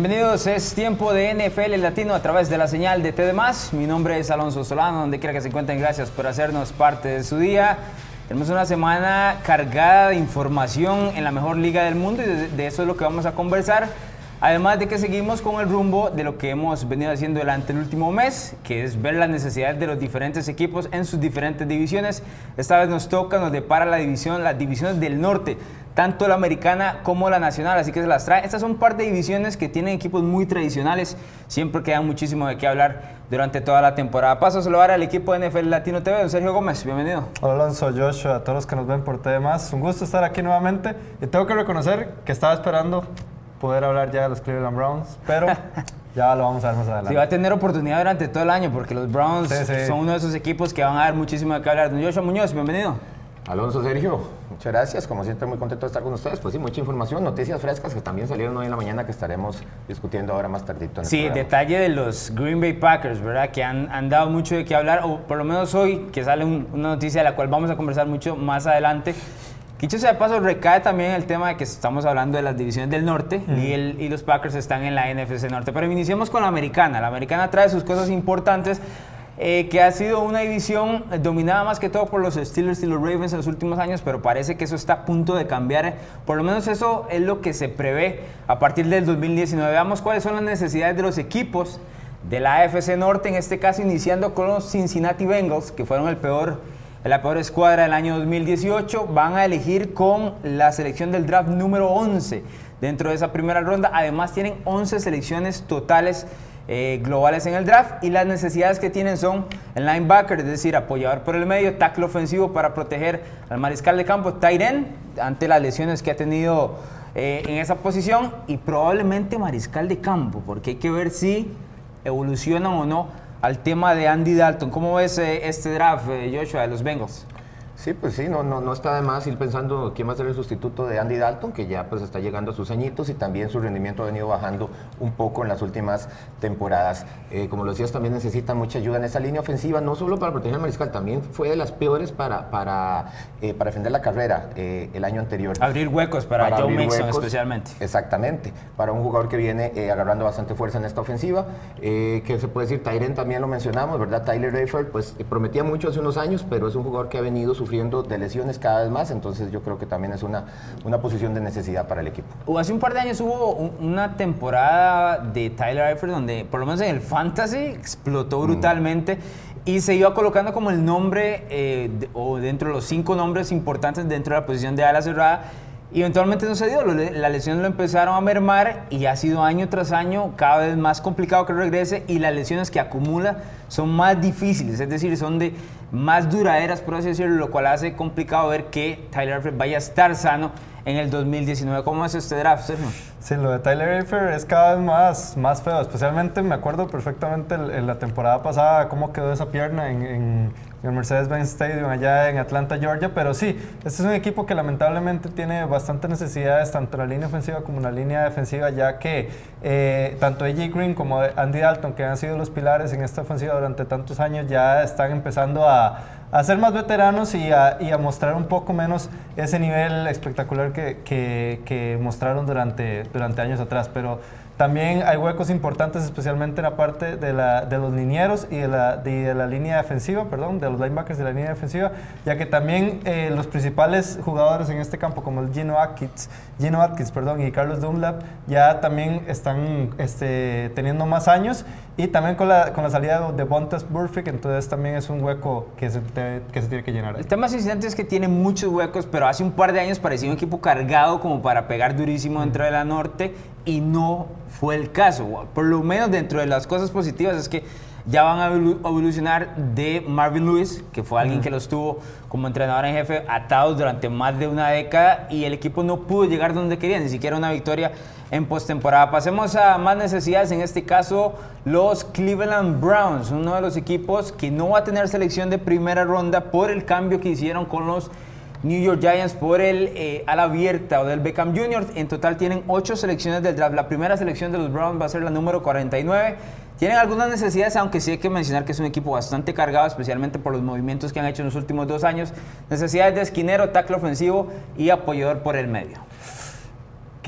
Bienvenidos, es tiempo de NFL Latino a través de la señal de TDMás. Mi nombre es Alonso Solano, donde quiera que se encuentren, gracias por hacernos parte de su día. Tenemos una semana cargada de información en la mejor liga del mundo y de, de eso es lo que vamos a conversar. Además de que seguimos con el rumbo de lo que hemos venido haciendo durante el último mes, que es ver las necesidades de los diferentes equipos en sus diferentes divisiones. Esta vez nos toca, nos depara la división, las divisiones del norte, tanto la americana como la nacional, así que se las trae. Estas son parte de divisiones que tienen equipos muy tradicionales, siempre quedan muchísimo de qué hablar durante toda la temporada. Paso a saludar al equipo de NFL Latino TV, don Sergio Gómez, bienvenido. Hola Alonso, Joshua, a todos los que nos ven por TV+. Un gusto estar aquí nuevamente y tengo que reconocer que estaba esperando poder hablar ya de los Cleveland Browns, pero ya lo vamos a ver más adelante. Sí, va a tener oportunidad durante todo el año porque los Browns Sí, sí. son uno de esos equipos que van a dar muchísimo de qué hablar. Don Joshua Muñoz, bienvenido. Alonso Sergio, muchas gracias. Como siempre, muy contento de estar con ustedes. Pues sí, mucha información, noticias frescas que también salieron hoy en la mañana que estaremos discutiendo ahora más tardito en el Sí, programa. detalle de los Green Bay Packers, ¿verdad? Que han, han dado mucho de qué hablar, o por lo menos hoy, que sale un- una noticia de la cual vamos a conversar mucho más adelante. Dicho sea de paso, recae también el tema de que estamos hablando de las divisiones del norte y, el- y los Packers están en la NFC Norte. Pero iniciemos con la americana. La americana trae sus cosas importantes, eh, que ha sido una división dominada más que todo por los Steelers y los Ravens en los últimos años, pero parece que eso está a punto de cambiar. eh. Por lo menos eso es lo que se prevé a partir del 2019. Veamos cuáles son las necesidades de los equipos de la AFC Norte, en este caso iniciando con los Cincinnati Bengals, que fueron el peor, la peor escuadra del año 2018. Van a elegir con la selección del draft número 11 dentro de esa primera ronda. Además tienen 11 selecciones totales eh, globales en el draft y las necesidades que tienen son el linebacker, es decir, apoyador por el medio, tackle ofensivo para proteger al mariscal de campo, tight ante las lesiones que ha tenido eh, en esa posición y probablemente mariscal de campo, porque hay que ver si evolucionan o no al tema de Andy Dalton. ¿Cómo ves eh, este draft, eh, Joshua, de los Bengals? Sí, pues sí, no, no, no está de más ir pensando quién va a ser el sustituto de Andy Dalton, que ya pues está llegando a sus añitos y también su rendimiento ha venido bajando un poco en las últimas temporadas. Eh, como lo decías, también necesita mucha ayuda en esa línea ofensiva, no solo para proteger al mariscal, también fue de las peores para, para, eh, para defender la carrera eh, el año anterior. Abrir huecos para, Joe abrir Mixon huecos, especialmente. Exactamente, para un jugador que viene agarrando bastante fuerza en esta ofensiva, eh, que se puede decir, Tyren también lo mencionamos, ¿verdad? Tyler Eifert, pues prometía mucho hace unos años, pero es un jugador que ha venido sufriendo de lesiones cada vez más, entonces yo creo que también es una, una posición de necesidad para el equipo. Hace un par de años hubo un- una temporada de Tyler Eifert donde, por lo menos en el fantasy, explotó brutalmente y se iba colocando como el nombre eh, de- o dentro de los cinco nombres importantes dentro de la posición de ala cerrada. Y eventualmente no se dio, las lesiones lo empezaron a mermar y ha sido año tras año cada vez más complicado que regrese y las lesiones que acumula son más difíciles, es decir, son de más duraderas, por así decirlo, lo cual hace complicado ver que Tyler Eifert vaya a estar sano en el 2019. ¿Cómo es este draft, Sergio? Sí, lo de Tyler Eifert es cada vez más, más feo. Especialmente me acuerdo perfectamente en la temporada pasada cómo quedó esa pierna en- en el Mercedes-Benz Stadium allá en Atlanta, Georgia. Pero sí, este es un equipo que lamentablemente tiene bastantes necesidades, tanto la línea ofensiva como en la línea defensiva, ya que eh, tanto AJ Green como Andy Dalton, que han sido los pilares en esta ofensiva durante tantos años, ya están empezando a, a ser más veteranos y a, mostrar un poco menos ese nivel espectacular que, que- que mostraron durante, durante años atrás. Pero también hay huecos importantes, especialmente en la parte de, la, de los linieros y de la, de, de la línea defensiva, perdón, de los linebackers de la línea defensiva, ya que también eh, los principales jugadores en este campo, como el Gino Atkins, Gino Atkins perdón, y Carlos Dunlap, ya también están este, teniendo más años y también con la, con la salida de Bontas Burfict, entonces también es un hueco que se, te- que se tiene que llenar. ahí. El tema Cincinnati es que tiene muchos huecos, pero hace un par de años parecía un equipo cargado como para pegar durísimo dentro de la norte y no fue el caso. Por lo menos dentro de las cosas positivas es que ya van a evolu- evolucionar de Marvin Lewis, que fue alguien que los tuvo como entrenador en jefe atados durante más de una década y el equipo no pudo llegar donde quería, ni siquiera una victoria en postemporada. Pasemos a más necesidades, en este caso los Cleveland Browns, uno de los equipos que no va a tener selección de primera ronda por el cambio que hicieron con los New York Giants por el eh, ala abierta o del Beckham Jr. En total tienen ocho selecciones del draft. La primera selección de los Browns va a ser la número 49. Tienen algunas necesidades, aunque sí hay que mencionar que es un equipo bastante cargado, especialmente por los movimientos que han hecho en los últimos dos años. Necesidades de esquinero, tackle ofensivo y apoyador por el medio.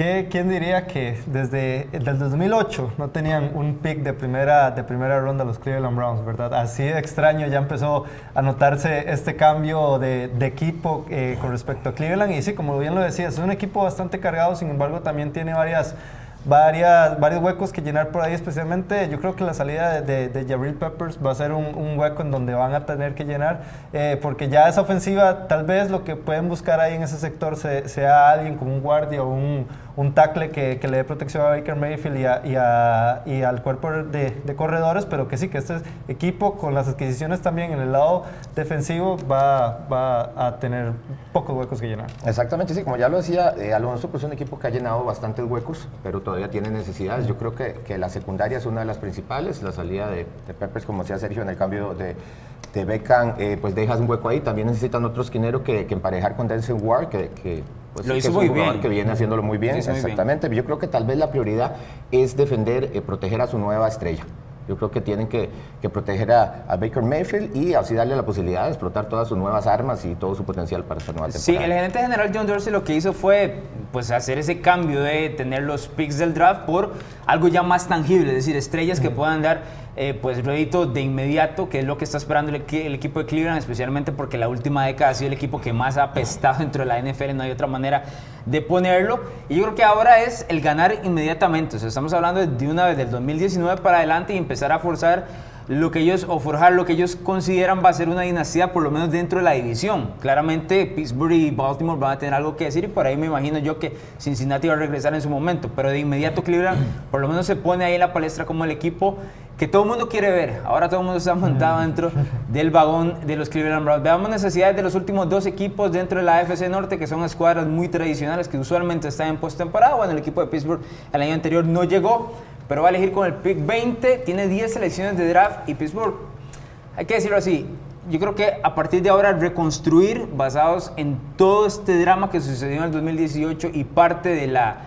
¿Qué, ¿Quién diría que desde el 2008 no tenían un pick de primera, de primera ronda los Cleveland Browns, verdad? Así de extraño ya empezó a notarse este cambio de, equipo eh, con respecto a Cleveland. Y sí, como bien lo decía, es un equipo bastante cargado, sin embargo también tiene varias varias, varios huecos que llenar por ahí, especialmente yo creo que la salida de, de, Jabril Peppers va a ser un, un, hueco en donde van a tener que llenar, eh, porque ya esa ofensiva, tal vez lo que pueden buscar ahí en ese sector sea alguien como un guardia o un, un tackle que, le dé protección a Baker Mayfield y, al cuerpo de, corredores, pero que sí, que este equipo con las adquisiciones también en el lado defensivo va, a tener pocos huecos que llenar. Exactamente, sí, como ya lo decía eh, Alonso, pues es un equipo que ha llenado bastantes huecos, pero todavía tiene necesidades. Yo creo que, que la secundaria es una de las principales, la salida de, de Peppers, como decía Sergio, en el cambio de, de Beckham, eh, pues dejas un hueco ahí. También necesitan otro esquinero que, que emparejar con Denzel Ward, que, que pues lo hizo que es muy un bien. que viene haciéndolo muy bien. Muy exactamente. Yo creo que tal vez la prioridad es defender, eh, proteger a su nueva estrella. Yo creo que tienen que, que proteger a, a, Baker Mayfield y así darle la posibilidad de explotar todas sus nuevas armas y todo su potencial para esta nueva temporada. Sí, el gerente general John Dorsey lo que hizo fue pues, hacer ese cambio de tener los picks del draft por algo ya más tangible, es decir, estrellas que puedan dar eh, pues rédito de inmediato, que es lo que está esperando el, equipo de Cleveland, especialmente porque la última década ha sido el equipo que más ha apestado dentro de la NFL, no hay otra manera de ponerlo. Y yo creo que ahora es el ganar inmediatamente, o sea, estamos hablando de una vez del 2019 para adelante y empezar a forzar lo que ellos, o forjar lo que ellos consideran va a ser una dinastía, por lo menos dentro de la división. Claramente Pittsburgh y Baltimore van a tener algo que decir y por ahí me imagino yo que Cincinnati va a regresar en su momento, pero de inmediato Cleveland por lo menos se pone ahí en la palestra como el equipo que todo el mundo quiere ver. Ahora todo el mundo está montado dentro del vagón de los Cleveland Browns. Veamos necesidades de los últimos dos equipos dentro de la AFC Norte, que son escuadras muy tradicionales que usualmente están en postemporada. Bueno, el equipo de Pittsburgh el año anterior no llegó, pero va a elegir con el pick 20. Tiene 10 selecciones de draft y Pittsburgh, hay que decirlo así, yo creo que a partir de ahora reconstruir basados en todo este drama que sucedió en el 2018 y parte de la,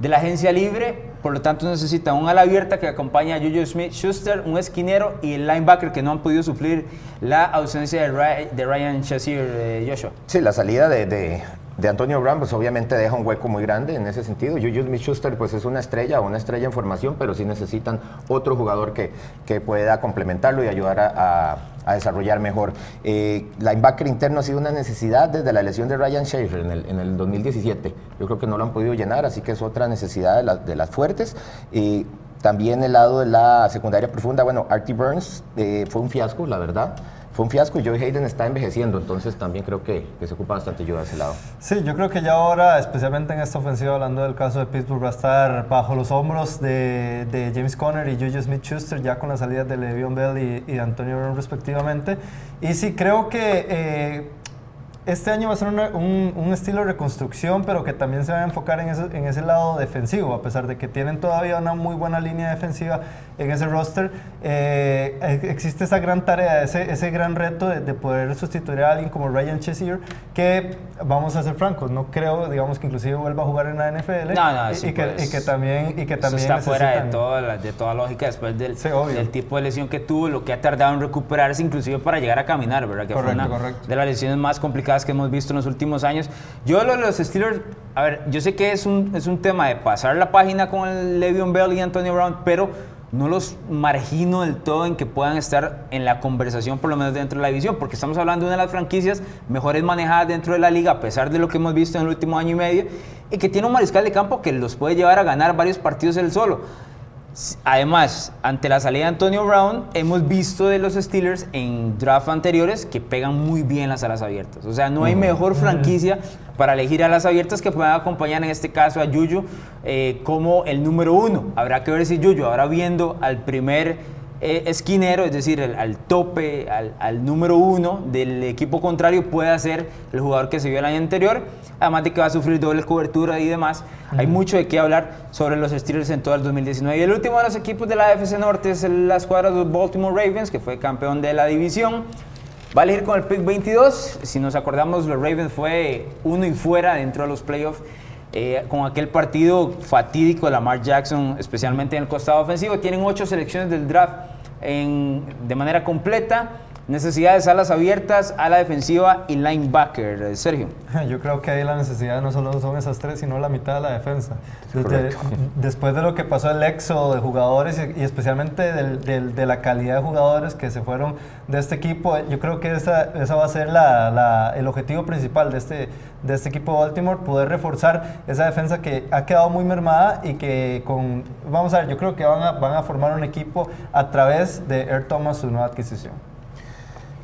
de la agencia libre, por lo tanto necesita un ala abierta que acompañe a Juju Smith-Schuster, un esquinero y el linebacker que no han podido suplir la ausencia de, Ryan, Shazier, eh, Joshua. Sí, la salida de, de, Antonio Brown pues obviamente deja un hueco muy grande en ese sentido. Juju Smith-Schuster pues es una estrella, una estrella en formación, pero sí necesitan otro jugador que, que pueda complementarlo y ayudar a, a, desarrollar mejor. Eh, linebacker interno ha sido una necesidad desde la lesión de Ryan Shazier en el, en el 2017. Yo creo que no lo han podido llenar, así que es otra necesidad de, la, de las fuertes. Y también el lado de la secundaria profunda, bueno, Artie Burns eh, fue un fiasco, la verdad. Fue un fiasco y Joey Hayden está envejeciendo, entonces también creo que, que, se ocupa bastante ayuda de ese lado. Sí, yo creo que ya ahora, especialmente en esta ofensiva, hablando del caso de Pittsburgh, va a estar bajo los hombros de, James Conner y Juju Smith-Schuster, ya con las salidas de Le'Veon Bell y, Antonio Brown respectivamente. Y sí, creo que eh, este año va a ser una, un, un, estilo de reconstrucción, pero que también se va a enfocar en ese, en ese, lado defensivo, a pesar de que tienen todavía una muy buena línea defensiva en ese roster. Eh, existe esa gran tarea, ese, ese gran reto de, de, poder sustituir a alguien como Ryan Chesier, que vamos a ser francos, no creo, digamos, que inclusive vuelva a jugar en la NFL. No, no, y, que, pues, y, que, también, y que también está fuera de toda, de toda lógica después del, sí, del, tipo de lesión que tuvo, lo que ha tardado en recuperarse, inclusive para llegar a caminar, ¿verdad? Que correcto, fue una correcto. de las lesiones más complicadas que hemos visto en los últimos años. Yo lo de los Steelers, a ver, yo sé que es un, es un tema de pasar la página con el Le'Veon Bell y Antonio Brown, pero no los margino del todo en que puedan estar en la conversación, por lo menos dentro de la división, porque estamos hablando de una de las franquicias mejores manejadas dentro de la liga, a pesar de lo que hemos visto en el último año y medio, y que tiene un mariscal de campo que los puede llevar a ganar varios partidos él solo. Además, ante la salida de Antonio Brown, hemos visto de los Steelers en draft anteriores que pegan muy bien las alas abiertas. O sea, no hay mejor franquicia para elegir alas abiertas que puedan acompañar en este caso a Yuyu eh, como el número uno. Habrá que ver si Yuyu, ahora viendo al primer esquinero, es decir, al tope, al, al, número uno del equipo contrario, puede ser el jugador que se vio el año anterior, además de que va a sufrir doble cobertura y demás. Uh -huh. Hay mucho de qué hablar sobre los Steelers en todo el 2019. Y el último de los equipos de la AFC Norte es la escuadra de los Baltimore Ravens, que fue campeón de la división. Va a elegir con el pick 22. Si nos acordamos, los Ravens fue uno y fuera dentro de los playoffs. Eh, con aquel partido fatídico de Lamar Jackson, especialmente en el costado ofensivo. Tienen ocho selecciones del draft en, de manera completa. Necesidades alas abiertas, ala defensiva y linebacker. Sergio. Yo creo que ahí la necesidad no solo son esas tres, sino la mitad de la defensa. después de lo que pasó el éxodo de jugadores y, especialmente de la calidad de jugadores que se fueron de este equipo, yo creo que esa, esa va a ser la, el objetivo principal de este, de este equipo de Baltimore, poder reforzar esa defensa que ha quedado muy mermada y que con, vamos a ver, yo creo que van a, van a formar un equipo a través de Air Thomas, su nueva adquisición.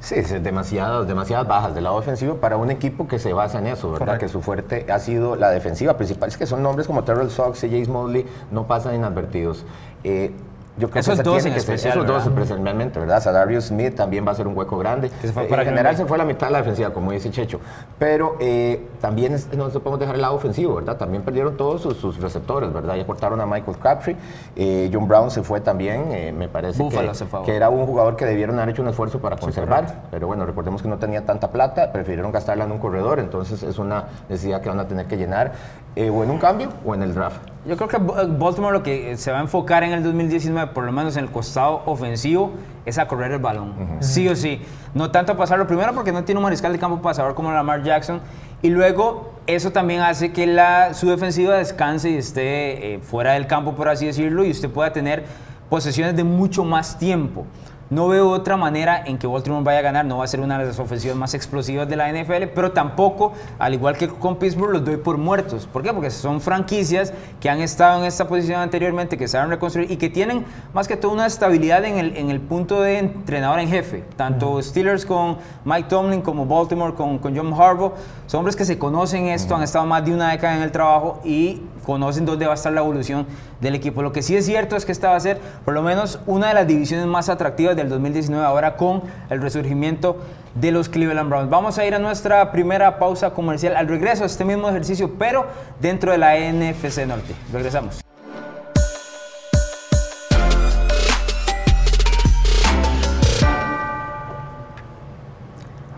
Sí, es demasiadas, demasiadas bajas del lado ofensivo para un equipo que se basa en eso, ¿verdad? Que su fuerte ha sido la defensiva principal. Es que son nombres como Terrell Sox y Jace Mosley, no pasan inadvertidos. Eh, yo creo esos que dos en especial, esos dos especialmente, ¿verdad? Sadarius Smith también va a ser un hueco grande. Eh, en general se fue la mitad de la defensiva, como dice Checho. Pero eh, también no se podemos dejar el lado ofensivo, ¿verdad? También perdieron todos sus, receptores, ¿verdad? Ya cortaron a Michael Crabtree. Eh, John Brown se fue también, me parece que, que, era un jugador que debieron haber hecho un esfuerzo para conservar. pero bueno, recordemos que no tenía tanta plata, prefirieron gastarla en un corredor, entonces es una necesidad que van a tener que llenar. o en un cambio o en el draft. Yo creo que Baltimore lo que se va a enfocar en el 2019, por lo menos en el costado ofensivo, es a correr el balón. Sí o sí. No tanto a pasarlo primero porque no tiene un mariscal de campo pasador como Lamar Jackson. Y luego eso también hace que la, su defensiva descanse y esté eh, fuera del campo, por así decirlo, y usted pueda tener posesiones de mucho más tiempo. No veo otra manera en que Baltimore vaya a ganar. No va a ser una de las ofensivas más explosivas de la NFL, pero tampoco, al igual que con Pittsburgh, los doy por muertos. ¿Por qué? Porque son franquicias que han estado en esta posición anteriormente, que saben reconstruir y que tienen más que todo una estabilidad en el, en el punto de entrenador en jefe. Tanto Steelers con Mike Tomlin como Baltimore con, con John Harbaugh son hombres que se conocen esto, han estado más de una década en el trabajo y conocen dónde va a estar la evolución del equipo. Lo que sí es cierto es que esta va a ser por lo menos una de las divisiones más atractivas del 2019 ahora con el resurgimiento de los Cleveland Browns. Vamos a ir a nuestra primera pausa comercial al regreso a este mismo ejercicio, pero dentro de la NFC Norte. Regresamos.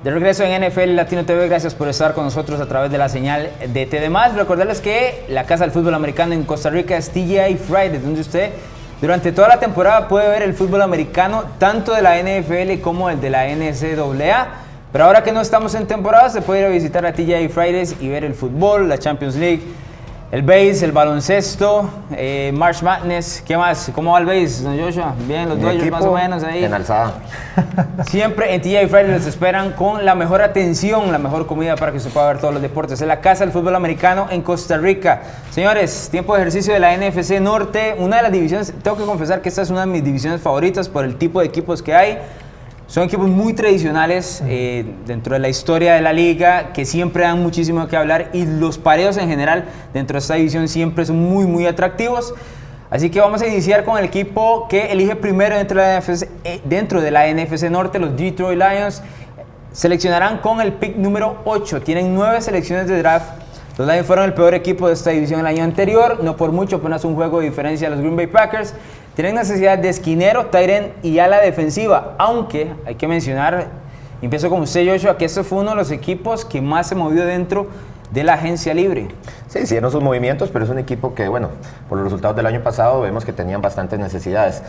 De regreso en NFL Latino TV, gracias por estar con nosotros a través de la señal de TDMás. Recordarles que la Casa del Fútbol Americano en Costa Rica es TGI Friday, donde usted durante toda la temporada puede ver el fútbol americano, tanto de la NFL como el de la NCAA. Pero ahora que no estamos en temporada, se puede ir a visitar a TGI Fridays y ver el fútbol, la Champions League, el base, el baloncesto, eh, March Madness, ¿qué más? ¿Cómo va el base, don Joshua? Bien, los Dodgers más o menos ahí. En alzada. Siempre en TJ Friday les esperan con la mejor atención, la mejor comida para que se pueda ver todos los deportes. Es la casa del fútbol americano en Costa Rica. Señores, tiempo de ejercicio de la NFC Norte, una de las divisiones, tengo que confesar que esta es una de mis divisiones favoritas por el tipo de equipos que hay. Son equipos muy tradicionales eh, dentro de la historia de la liga, que siempre dan muchísimo que hablar y los pareos en general dentro de esta división siempre son muy, muy atractivos. Así que vamos a iniciar con el equipo que elige primero dentro de la NFC, eh, dentro de la NFC Norte, los Detroit Lions. Seleccionarán con el pick número 8. Tienen nueve selecciones de draft. Los Lions fueron el peor equipo de esta división el año anterior, no por mucho, apenas un juego de diferencia a los Green Bay Packers. Tienen necesidad de esquinero, Tyren y ala defensiva, aunque hay que mencionar, empiezo con usted Joshua, que este fue uno de los equipos que más se movió dentro de la agencia libre. Sí, hicieron sus movimientos, pero es un equipo que, bueno, por los resultados del año pasado vemos que tenían bastantes necesidades.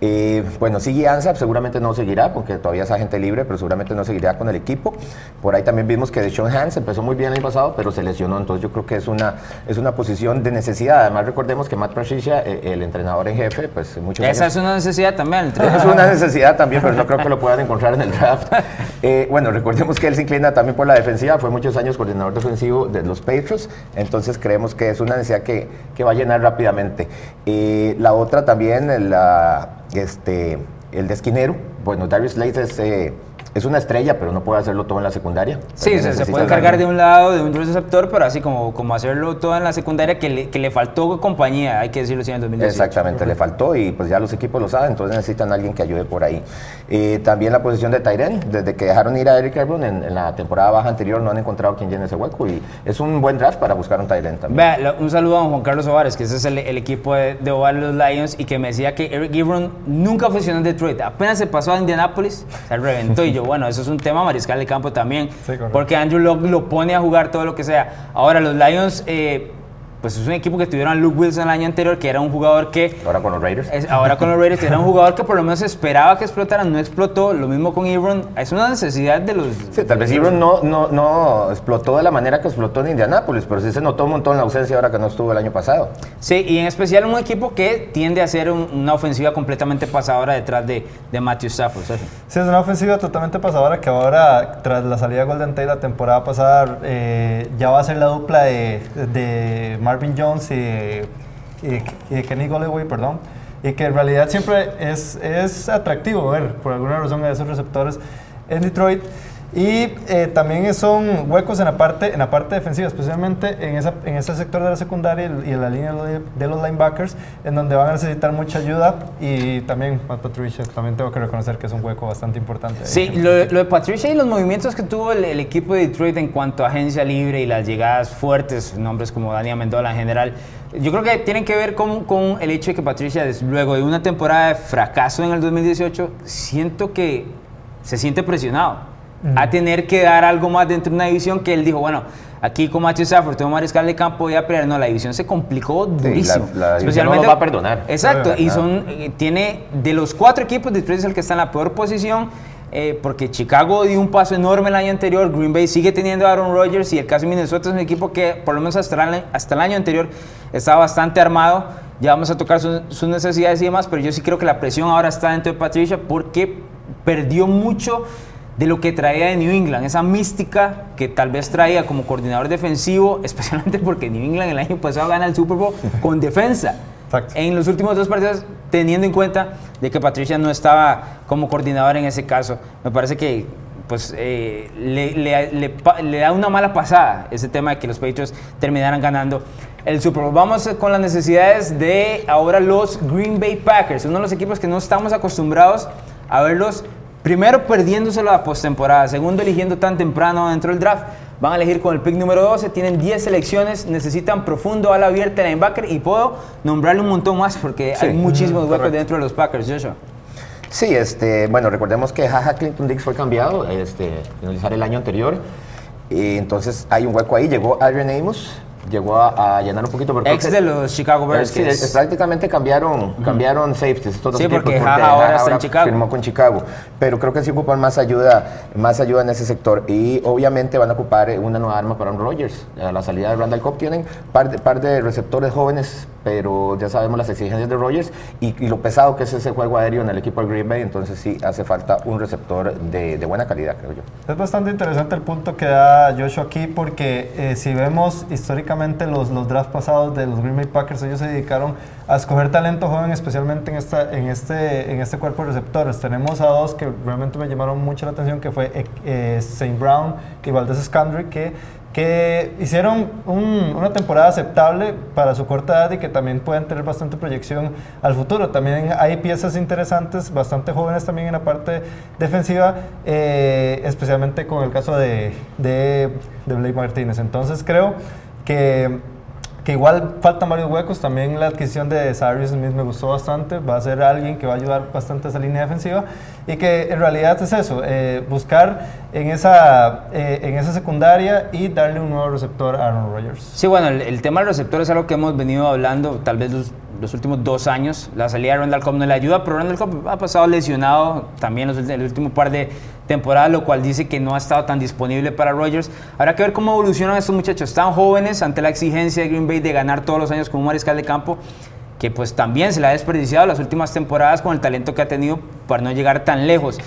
Eh, bueno, sigue ANSAP, seguramente no seguirá, porque todavía es agente libre, pero seguramente no seguirá con el equipo. Por ahí también vimos que Deshaun Hans empezó muy bien el año pasado, pero se lesionó, entonces yo creo que es una, es una posición de necesidad. Además, recordemos que Matt Patricia, eh, el entrenador en jefe, pues muchos Esa es una necesidad también. es una necesidad también, pero no creo que lo puedan encontrar en el draft. Eh, bueno, recordemos que él se inclina también por la defensiva, fue muchos años coordinador defensivo de los Patriots, entonces creemos que es una necesidad que, que va a llenar rápidamente. la otra también, la este, el de esquinero, bueno, Darius Slade es eh, es una estrella, pero no puede hacerlo todo en la secundaria. Sí, se, puede cargar de un lado, de un receptor, pero así como, como hacerlo todo en la secundaria, que le, que le faltó compañía, hay que decirlo así en el 2018. Exactamente, le faltó y pues ya los equipos lo saben, entonces necesitan a alguien que ayude por ahí. Eh, también la posición de Tyren, desde que dejaron ir a Eric Ebron en, la temporada baja anterior, no han encontrado quien llene ese hueco y es un buen draft para buscar un Tyren también. Vea, un saludo a Juan Carlos Ovares, que ese es el, equipo de, de los Lions y que me decía que Eric Ebron nunca funcionó en Detroit, apenas se pasó a Indianapolis, se reventó y yo, bueno, eso es un tema mariscal de campo también, porque Andrew Locke lo pone a jugar todo lo que sea. Ahora, los Lions, eh, pues es un equipo que tuvieron a Luke Wilson el año anterior, que era un jugador que... Ahora con los Raiders. Es, ahora con los Raiders, era un jugador que por lo menos esperaba que explotara, no explotó. Lo mismo con Ebron. Es una necesidad de los... Sí, tal vez Ebron no, no, no explotó de la manera que explotó en Indianápolis, pero sí se notó un montón la ausencia ahora que no estuvo el año pasado. Sí, y en especial un equipo que tiende a ser una ofensiva completamente pasadora detrás de, de Matthew Stafford. Sí, es una ofensiva totalmente pasadora que ahora, tras la salida de Golden Tate la temporada pasada, eh, ya va a ser la dupla de, de Marvin Jones y, Kenny Golloway, perdón, y que en realidad siempre es, es atractivo ver, por alguna razón, a esos receptores en Detroit. Y eh, también son huecos en la, parte, en la parte defensiva, especialmente en, esa, en ese sector de la secundaria y en la línea de los linebackers, en donde van a necesitar mucha ayuda. Y también Patricia, también tengo que reconocer que es un hueco bastante importante. Sí, lo, de Patricia y los movimientos que tuvo el, equipo de Detroit en cuanto a agencia libre y las llegadas fuertes, nombres como Daniel Mendola en general, yo creo que tienen que ver con, con el hecho de que Patricia, luego de una temporada de fracaso en el 2018, siento que se siente presionado a tener que dar algo más dentro de una división que él dijo, bueno, aquí con Matthew Stafford, tengo mariscal de campo, voy a pelear. No, la división se complicó durísimo. la, Especialmente, no va a perdonar. Exacto, y son, eh, tiene, de los cuatro equipos, Detroit es el que está en la peor posición. Eh, porque Chicago dio un paso enorme el año anterior, Green Bay sigue teniendo a Aaron Rodgers y el caso de Minnesota es un equipo que por lo menos hasta el, hasta el año anterior estaba bastante armado, ya vamos a tocar sus necesidades y demás, pero yo sí creo que la presión ahora está dentro de Patricia porque perdió mucho de lo que traía de New England, esa mística que tal vez traía como coordinador defensivo, especialmente porque New England el año pasado gana el Super Bowl con defensa. En los últimos dos partidos, teniendo en cuenta de que Patricia no estaba como coordinador en ese caso, me parece que pues eh, le, da una mala pasada ese tema de que los Patriots terminaran ganando el Super Bowl. Vamos con las necesidades de ahora los Green Bay Packers, uno de los equipos que no estamos acostumbrados a verlos Primero perdiéndoselo a la postemporada, segundo eligiendo tan temprano dentro del draft. Van a elegir con el pick número 12, tienen 10 selecciones, necesitan profundo ala abierta linebacker y puedo nombrarle un montón más porque hay muchísimos huecos dentro de los Packers, Joshua. Sí, este, bueno, recordemos que Jaja Clinton Dix fue cambiado, este, finalizar el año anterior, y entonces hay un hueco ahí, llegó Adrian Amos, llegó a, llenar un poquito. Pero Ex de los Chicago Bears. Sí, prácticamente cambiaron, cambiaron safeties. sí, porque, ahora está en Chicago. Firmó con Chicago. Pero creo que sí ocupan más ayuda, más ayuda en ese sector. Y obviamente van a ocupar una nueva arma para Aaron Rodgers. A la salida de Randall Cobb tienen par de, par de receptores jóvenes, pero ya sabemos las exigencias de Rodgers y, lo pesado que es ese juego aéreo en el equipo de Green Bay. Entonces sí hace falta un receptor de, de buena calidad, creo yo. Es bastante interesante el punto que da Joshua aquí porque eh, si vemos históricamente los, los drafts pasados de los Green Bay Packers, ellos se dedicaron a escoger talento joven, especialmente en, esta, en, este, en este cuerpo de receptores. Tenemos a dos que realmente me llamaron mucho la atención, que fue eh, eh St. Brown y Valdez Scandry, que que hicieron una temporada aceptable para su corta edad y que también pueden tener bastante proyección al futuro. También hay piezas interesantes, bastante jóvenes también en la parte defensiva, eh, especialmente con el caso de, de, de Blake Martínez. Entonces creo que, que igual faltan varios huecos. También la adquisición de Cyrus Smith me gustó bastante. Va a ser alguien que va a ayudar bastante a esa línea defensiva. Y que en realidad es eso, eh, buscar en esa, eh, en esa secundaria y darle un nuevo receptor a Aaron Rodgers. Sí, bueno, el, tema del receptor es algo que hemos venido hablando tal vez los, los últimos dos años. La salida de Randall Cobb no le ayuda, pero Randall Cobb ha pasado lesionado también los, el último par de temporada, lo cual dice que no ha estado tan disponible para Rodgers. Habrá que ver cómo evolucionan estos muchachos tan jóvenes ante la exigencia de Green Bay de ganar todos los años como mariscal de campo, que pues también se le ha desperdiciado las últimas temporadas con el talento que ha tenido para no llegar tan lejos.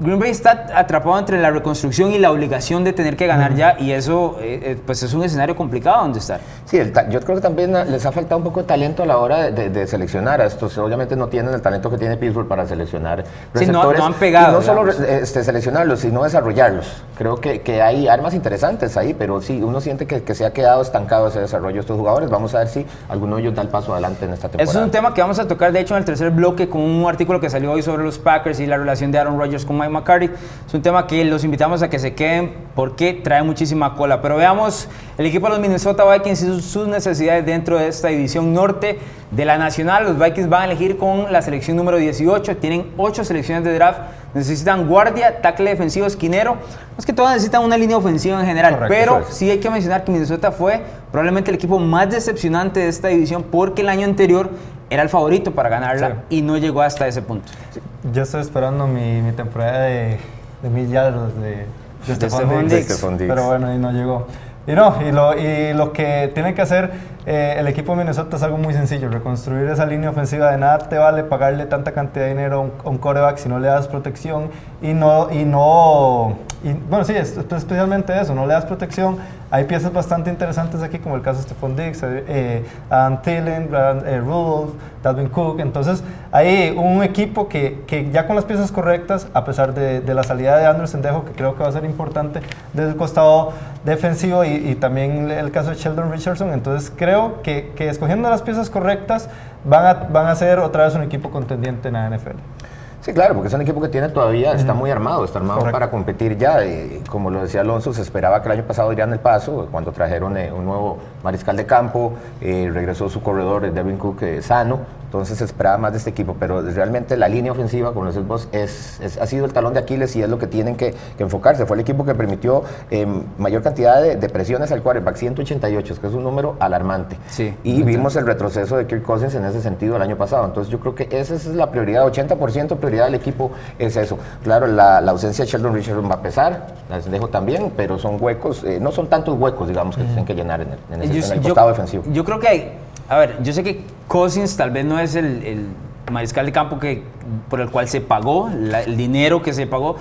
Green Bay está atrapado entre la reconstrucción y la obligación de tener que ganar ya y eso eh, eh, pues es un escenario complicado donde estar. Sí, yo creo que también les ha faltado un poco de talento a la hora de, seleccionar a estos. Obviamente no tienen el talento que tiene Pittsburgh para seleccionar receptores. Sí, no, han pegado. Y no solo este, seleccionarlos, sino desarrollarlos. Creo que, que, hay armas interesantes ahí, pero sí, uno siente que, que, se ha quedado estancado ese desarrollo de estos jugadores. Vamos a ver si alguno de ellos da el paso adelante en esta temporada. Es un tema que vamos a tocar, de hecho, en el tercer bloque con un artículo que salió hoy sobre los Packers y la relación de Aaron Rodgers Con Mike McCarthy. Es un tema que los invitamos a que se queden porque trae muchísima cola. Pero veamos el equipo de los Minnesota Vikings y sus necesidades dentro de esta división norte de la Nacional. Los Vikings van a elegir con la selección número 18. Tienen 8 selecciones de draft. Necesitan guardia, tackle defensivo, esquinero. Es que todos necesitan una línea ofensiva en general. pero sí hay que mencionar que Minnesota fue probablemente el equipo más decepcionante de esta división porque el año anterior era el favorito para ganarla y no llegó hasta ese punto. Yo estoy esperando mi, mi temporada de, de mil yardas de, de, Stephon Diggs, pero bueno, y no llegó. Y no, y lo, y lo que tiene que hacer eh, el equipo de Minnesota es algo muy sencillo, reconstruir esa línea ofensiva. De nada te vale pagarle tanta cantidad de dinero a un, coreback si no le das protección y no, y no, y, bueno, sí, especialmente eso, no le das protección. Hay piezas bastante interesantes aquí, como el caso de Stephon Diggs, eh, eh Adam Thielen, eh, Rudolph, Dalvin Cook. Entonces, hay un equipo que, que, ya con las piezas correctas, a pesar de, de, la salida de Andrew Sendejo, que creo que va a ser importante desde el costado defensivo y, y también el caso de Sheldon Richardson, entonces creo que, que escogiendo las piezas correctas van a, van a ser otra vez un equipo contendiente en la NFL. Sí, claro, porque es un equipo que tiene todavía, está muy armado, está armado para competir ya. Y, como lo decía Alonso, se esperaba que el año pasado dieran el paso, cuando trajeron eh, un nuevo mariscal de campo, eh, regresó su corredor, Devin Cook, eh, sano, entonces se esperaba más de este equipo, pero realmente la línea ofensiva, como lo vos, es, ha sido el talón de Aquiles y es lo que tienen que, enfocarse. Fue el equipo que permitió em, mayor cantidad de, presiones al quarterback, 188, que es un número alarmante. Sí, y vimos el retroceso de Kirk Cousins en ese sentido el año pasado. Entonces yo creo que esa es la prioridad, 80% prioridad del equipo es eso. Claro, la, ausencia de Sheldon Richardson va a pesar, les dejo también, pero son huecos, eh, no son tantos huecos, digamos, que se tienen que llenar en el, en el costado defensivo. Yo creo que hay a ver, yo sé que Cousins tal vez no es el, mariscal de campo que, por el cual se pagó, el dinero que se pagó,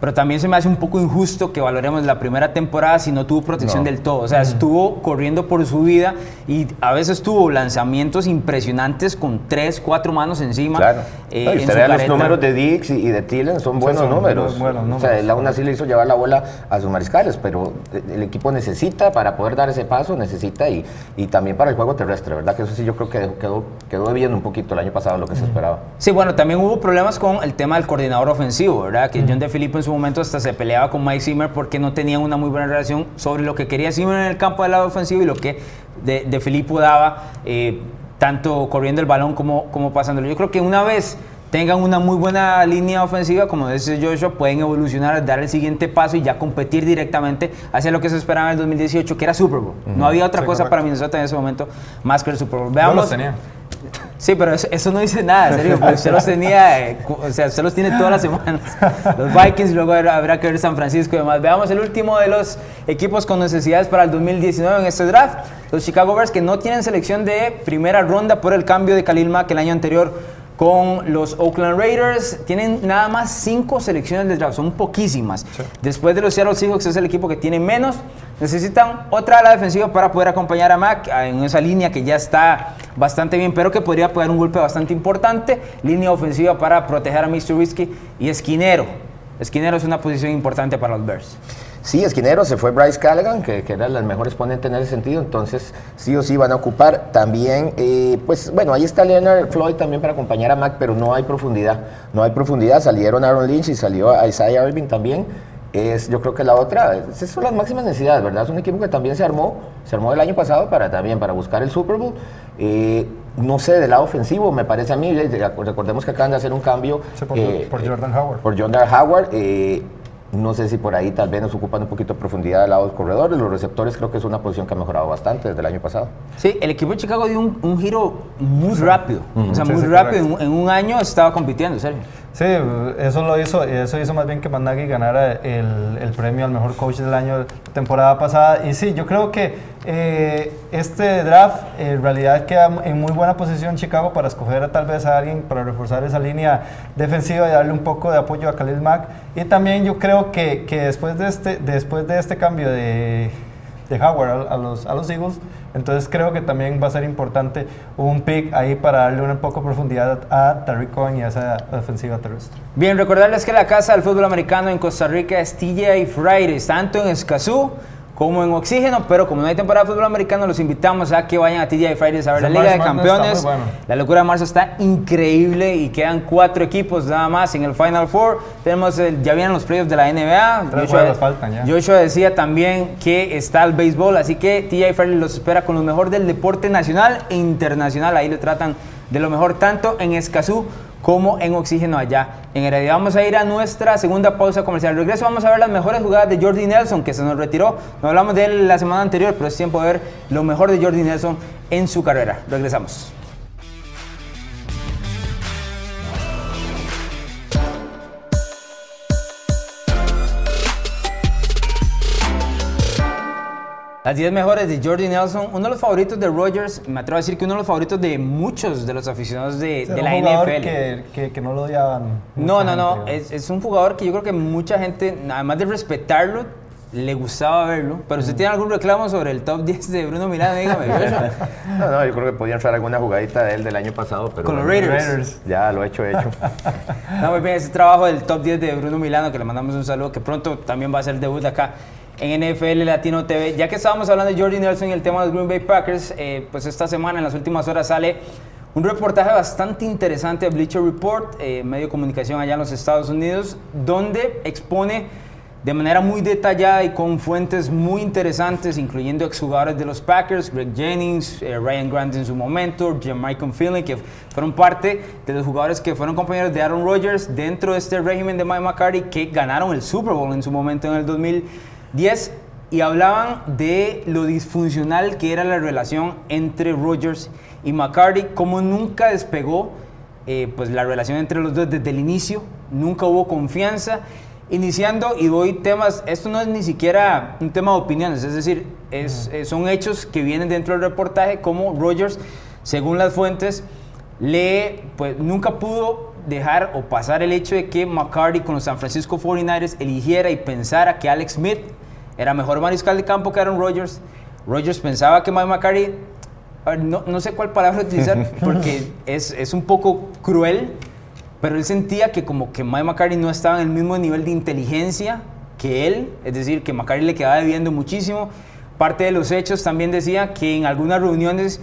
pero también se me hace un poco injusto que valoremos la primera temporada si no tuvo protección del todo. O sea, estuvo corriendo por su vida y a veces tuvo lanzamientos impresionantes con tres, cuatro manos encima. Claro. Eh, usted los números de Dix y, de Tillen, son buenos números. O sea, él aún así le hizo llevar la bola a sus mariscales, pero el equipo necesita para poder dar ese paso, necesita y, y también para el juego terrestre, ¿verdad? Que eso sí yo creo que quedó, quedó debiendo un poquito el año pasado lo que se esperaba. Sí, bueno, también hubo problemas con el tema del coordinador ofensivo, ¿verdad? Que John de Filippo en su momento hasta se peleaba con Mike Zimmer porque no tenían una muy buena relación sobre lo que quería Zimmer en el campo del lado ofensivo y lo que de, de Filippo daba, eh, tanto corriendo el balón como, como pasándolo. Yo creo que una vez tengan una muy buena línea ofensiva, como dice Joshua, pueden evolucionar, dar el siguiente paso y ya competir directamente hacia lo que se esperaba en el 2018, que era Super Bowl. No había otra cosa para Minnesota en ese momento más que el Super Bowl. Veamos. tenía. Sí, pero eso, no dice nada, serio, porque usted los tenía, eh, o sea, usted los tiene todas las semanas. Los Vikings, luego habrá que ver San Francisco y demás. Veamos el último de los equipos con necesidades para el 2019 en este draft. Los Chicago Bears que no tienen selección de primera ronda por el cambio de Khalil Mack el año anterior con los Oakland Raiders. Tienen nada más cinco selecciones de draft, son poquísimas. Después de los Seattle Seahawks es el equipo que tiene menos. Necesitan otra ala defensiva para poder acompañar a Mac en esa línea que ya está bastante bien, pero que podría pegar un golpe bastante importante. Línea ofensiva para proteger a Mr. Whiskey y esquinero. Esquinero es una posición importante para los Bears. Sí, esquinero, se fue Bryce Callaghan, que, era el mejor exponente en ese sentido, entonces sí o sí van a ocupar. También, eh, pues bueno, ahí está Leonard Floyd también para acompañar a Mac, pero no hay profundidad. No hay profundidad, salieron Aaron Lynch y salió Isaiah Irving también. Es, yo creo que la otra, esas son las máximas necesidades, ¿verdad? Es un equipo que también se armó, se armó el año pasado para también para buscar el Super Bowl. Eh, no sé, del lado ofensivo, me parece a mí, recordemos que acaban de hacer un cambio. por, eh, Jordan Howard. Por Jordan Howard. No sé si por ahí tal vez nos ocupan un poquito de profundidad al lado del corredor. Los receptores creo que es una posición que ha mejorado bastante desde el año pasado. Sí, el equipo de Chicago dio un, giro muy rápido. O sea, muy rápido. En, un año estaba compitiendo, serio. Sí, eso lo hizo, eso hizo más bien que Mandagi ganara el, el, premio al mejor coach del año temporada pasada. Y sí, yo creo que eh, este draft en realidad queda en muy buena posición Chicago para escoger a, tal vez a alguien para reforzar esa línea defensiva y darle un poco de apoyo a Khalil Mack. Y también yo creo que, que después, de este, después de este cambio de, de Howard a, los, a los Eagles, entonces creo que también va a ser importante un pick ahí para darle un poco de profundidad a Tariq Cohen y a esa ofensiva terrestre. Bien, recordarles que la casa del fútbol americano en Costa Rica es TJ Fridays, tanto en Escazú como en Oxígeno, pero como no hay temporada de fútbol americano, los invitamos a que vayan a TGI Fridays a ver la Liga de Campeones. bueno. La locura de marzo está increíble y quedan cuatro equipos nada más en el Final Four. Tenemos el- ya vienen los playoffs de la NBA. Tres juegos faltan ya. Joshua decía también que está el béisbol, así que TGI Fridays los espera con lo mejor del deporte nacional e internacional. Ahí le tratan de lo mejor tanto en Escazú como en Oxígeno allá en Heredia. Vamos a ir a nuestra segunda pausa comercial. Al regreso vamos a ver las mejores jugadas de Jordi Nelson, que se nos retiró. No hablamos de él la semana anterior, pero es tiempo de ver lo mejor de Jordi Nelson en su carrera. Regresamos. Las 10 mejores de Jordi Nelson, uno de los favoritos de Rogers, me atrevo a decir que uno de los favoritos de muchos de los aficionados de, de la un jugador NFL. Que, que, que no lo odiaban. No, no, no. Es, es un jugador que yo creo que mucha gente, además de respetarlo, le gustaba verlo. Pero Mm. usted tiene algún reclamo sobre el top 10 de Bruno Milano, dígame. No, no, yo creo que podía entrar alguna jugadita de él del año pasado, pero Con los Raiders. Raiders. Ya lo he hecho, hecho. No, muy bien, ese trabajo del top 10 de Bruno Milano, que le mandamos un saludo, que pronto también va a ser debut acá en NFL Latino TV. Ya que estábamos hablando de Jordi Nelson y el tema de los Green Bay Packers, eh, pues esta semana, en las últimas horas, sale un reportaje bastante interesante de Bleacher Report, eh, medio de comunicación allá en los Estados Unidos, donde expone de manera muy detallada y con fuentes muy interesantes, incluyendo exjugadores de los Packers, Greg Jennings, eh, Ryan Grant en su momento, Michael Finley, que fueron parte de los jugadores que fueron compañeros de Aaron Rodgers dentro de este régimen de Mike McCarthy, que ganaron el Super Bowl en su momento en el 2010, y hablaban de lo disfuncional que era la relación entre Rodgers y McCarthy, como nunca despegó eh, pues la relación entre los dos desde el inicio, nunca hubo confianza. Iniciando, y doy temas, esto no es ni siquiera un tema de opiniones, es decir, es, eh, son hechos que vienen dentro del reportaje, como Rogers, según las fuentes, le, pues, nunca pudo dejar o pasar el hecho de que McCarthy con los San Francisco 49ers eligiera y pensara que Alex Smith era mejor mariscal de campo que Aaron Rodgers. Rodgers pensaba que Mike ver, no, no sé cuál palabra utilizar porque es, es un poco cruel, pero él sentía que como que Mike McCarthy no estaba en el mismo nivel de inteligencia que él, es decir, que McCarthy le quedaba debiendo muchísimo. Parte de los hechos también decía que en algunas reuniones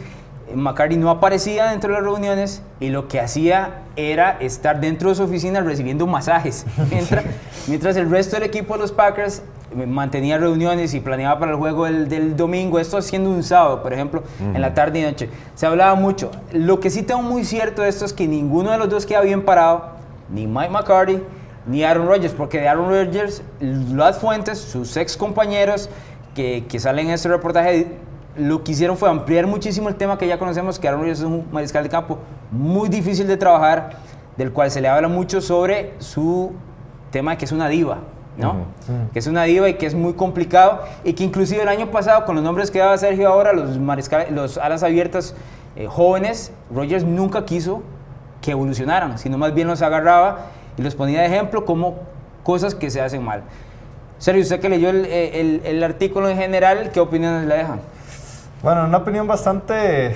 McCarthy no aparecía dentro de las reuniones y lo que hacía era estar dentro de su oficina recibiendo masajes, mientras, mientras el resto del equipo de los Packers eh, mantenía reuniones y planeaba para el juego del, del domingo, esto haciendo un sábado, por ejemplo, en la tarde y noche. Se hablaba mucho. Lo que sí tengo muy cierto de esto es que ninguno de los dos queda bien parado, ni Mike McCarthy, ni Aaron Rodgers, porque de Aaron Rodgers, las fuentes, sus ex compañeros que, que salen en este reportaje, lo que hicieron fue ampliar muchísimo el tema que ya conocemos, que Aaron Rodgers es un mariscal de campo muy difícil de trabajar, del cual se le habla mucho sobre su tema de que es una diva, ¿no? Que es una diva y que es muy complicado y que inclusive el año pasado con los nombres que daba Sergio ahora, los, mariscal, los alas abiertas eh, jóvenes, Rogers nunca quiso que evolucionaran, sino más bien los agarraba y los ponía de ejemplo como cosas que se hacen mal. Sergio, usted que leyó el, el- el artículo en general, ¿qué opiniones le deja? Bueno, una opinión bastante...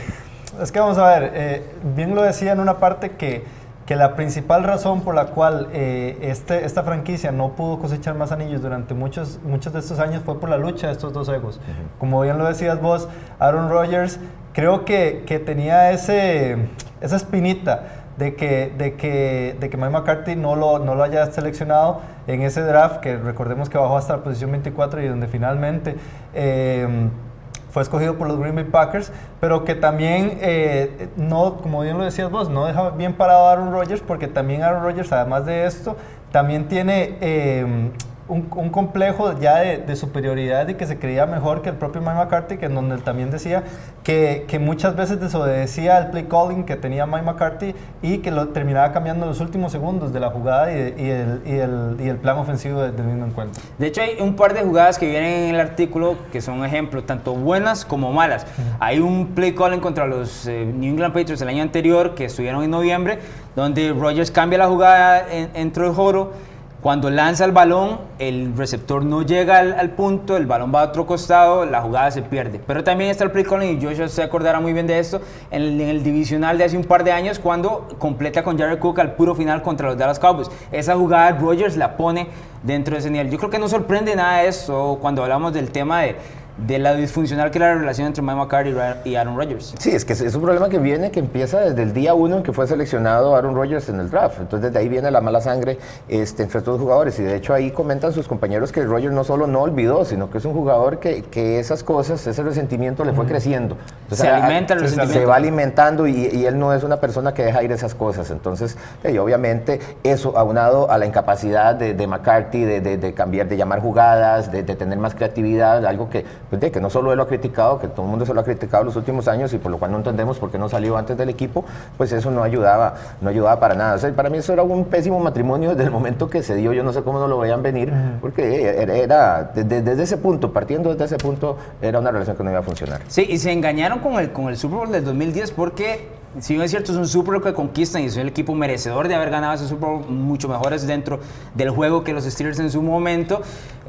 Es que vamos a ver, eh, bien lo decía en una parte que, que la principal razón por la cual eh, este, esta franquicia no pudo cosechar más anillos durante muchos, muchos de estos años fue por la lucha de estos dos egos. Como bien lo decías vos, Aaron Rodgers creo que, que tenía ese, esa espinita de que, de que, de que Mike McCarthy no lo, no lo haya seleccionado en ese draft, que recordemos que bajó hasta la posición 24 y donde finalmente... eh, fue escogido por los Green Bay Packers, pero que también, eh, no, como bien lo decías vos, no deja bien parado a Aaron Rodgers, porque también Aaron Rodgers, además de esto, también tiene eh, un, un complejo ya de, de superioridad y que se creía mejor que el propio Mike McCarthy, que en donde él también decía que, que muchas veces desobedecía el play calling que tenía Mike McCarthy y que lo terminaba cambiando en los últimos segundos de la jugada y, y el, y, el, y el plan ofensivo de- del mismo encuentro. De hecho, hay un par de jugadas que vienen en el artículo que son ejemplos, tanto buenas como malas. Hay un play calling contra los eh, New England Patriots el año anterior, que estuvieron en noviembre, donde Rogers cambia la jugada en, dentro del joro. Cuando lanza el balón, el receptor no llega al, punto, el balón va a otro costado, la jugada se pierde. Pero también está el play calling, y Joshua se acordará muy bien de esto, en el, en el divisional de hace un par de años, cuando completa con Jared Cook al puro final contra los Dallas Cowboys. Esa jugada Rogers la pone dentro de ese nivel. Yo creo que no sorprende nada esto cuando hablamos del tema de de la disfuncional que era la relación entre Mike McCarthy y Aaron Rodgers. Sí, es que es un problema que viene, que empieza desde el día uno en que fue seleccionado Aaron Rodgers en el draft. Entonces, desde ahí viene la mala sangre este, entre estos jugadores. Y de hecho, ahí comentan sus compañeros que Rodgers no solo no olvidó, sino que es un jugador que, que esas cosas, ese resentimiento le fue creciendo. se alimenta el resentimiento. Se va alimentando y, y, él no es una persona que deja ir esas cosas. Entonces, y obviamente, eso aunado a la incapacidad de, de McCarthy de, de, de, cambiar, de llamar jugadas, de, tener más creatividad, algo que, pues, que no solo él lo ha criticado, que todo el mundo se lo ha criticado los últimos años y por lo cual no entendemos por qué no salió antes del equipo, pues eso no ayudaba, no ayudaba para nada. O sea, para mí eso era un pésimo matrimonio desde el momento que se dio, yo no sé cómo no lo veían venir, porque era, desde, desde, ese punto, partiendo desde ese punto, era una relación que no iba a funcionar. Sí, y se engañaron con el, con el Super Bowl del 2010 porque si bien es cierto, es un Super Bowl que conquistan y es el equipo merecedor de haber ganado ese Super Bowl, mucho mejores dentro del juego que los Steelers en su momento.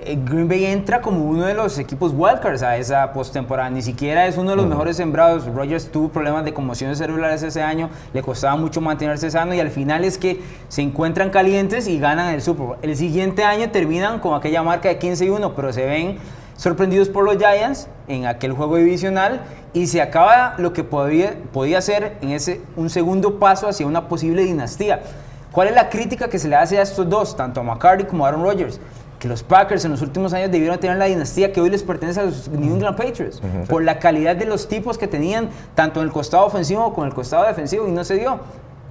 Eh, Green Bay entra como uno de los equipos wildcards a esa postemporada. Ni siquiera es uno de los mejores sembrados. Rogers tuvo problemas de conmociones celulares ese año, le costaba mucho mantenerse sano y al final es que se encuentran calientes y ganan el Super Bowl. El siguiente año terminan con aquella marca de 15 y 1, pero se ven sorprendidos por los Giants en aquel juego divisional y se acaba lo que podía, podía ser en ese, un segundo paso hacia una posible dinastía. ¿Cuál es la crítica que se le hace a estos dos, tanto a McCarthy como a Aaron Rodgers? Que los Packers en los últimos años debieron tener la dinastía que hoy les pertenece a los New England Patriots, uh -huh. por la calidad de los tipos que tenían, tanto en el costado ofensivo como en el costado defensivo, y no se dio.